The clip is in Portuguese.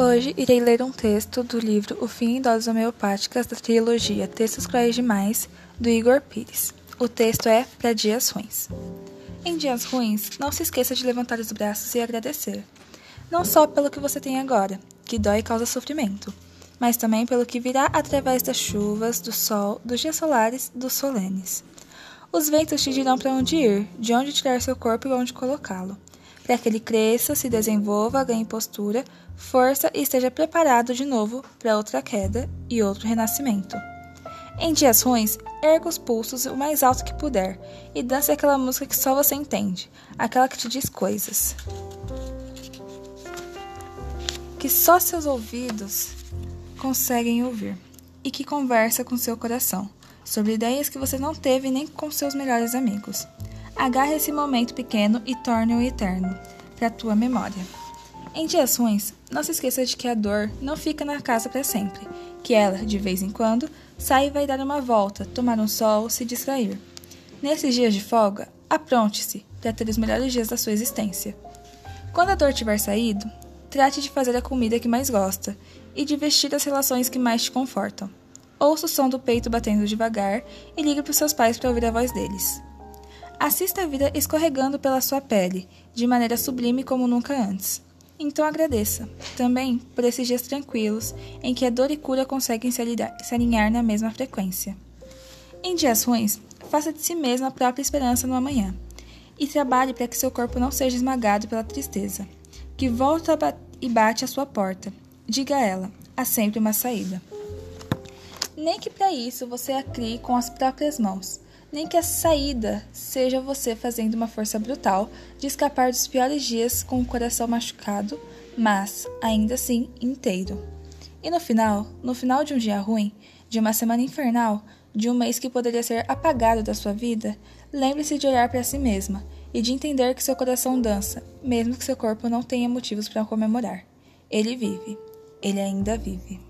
Hoje irei ler um texto do livro O Fim em Doses Homeopáticas da trilogia Textos Cruéis Demais, do Igor Pires. O texto é Para Dias Ruins. Em dias ruins, não se esqueça de levantar os braços e agradecer. Não só pelo que você tem agora, que dói e causa sofrimento, mas também pelo que virá através das chuvas, do sol, dos dias solares, dos solenes. Os ventos te dirão para onde ir, de onde tirar seu corpo e onde colocá-lo para que ele cresça, se desenvolva, ganhe postura, força e esteja preparado de novo para outra queda e outro renascimento. Em dias ruins, erga os pulsos o mais alto que puder e dance aquela música que só você entende, aquela que te diz coisas. Que só seus ouvidos conseguem ouvir e que conversa com seu coração sobre ideias que você não teve nem com seus melhores amigos. Agarre esse momento pequeno e torne-o eterno para tua memória. Em dias ruins, não se esqueça de que a dor não fica na casa para sempre, que ela, de vez em quando, sai e vai dar uma volta, tomar um sol, se distrair. Nesses dias de folga, apronte-se para ter os melhores dias da sua existência. Quando a dor tiver saído, trate de fazer a comida que mais gosta e de vestir as relações que mais te confortam. Ouça o som do peito batendo devagar e ligue para os seus pais para ouvir a voz deles. Assista a vida escorregando pela sua pele, de maneira sublime como nunca antes. Então agradeça, também, por esses dias tranquilos em que a dor e cura conseguem se alinhar na mesma frequência. Em dias ruins, faça de si mesmo a própria esperança no amanhã e trabalhe para que seu corpo não seja esmagado pela tristeza, que volta e bate à sua porta. Diga a ela: há sempre uma saída. Nem que para isso você a crie com as próprias mãos nem que a saída seja você fazendo uma força brutal de escapar dos piores dias com o coração machucado, mas ainda assim inteiro. E no final, no final de um dia ruim, de uma semana infernal, de um mês que poderia ser apagado da sua vida, lembre-se de olhar para si mesma e de entender que seu coração dança, mesmo que seu corpo não tenha motivos para comemorar. Ele vive. Ele ainda vive.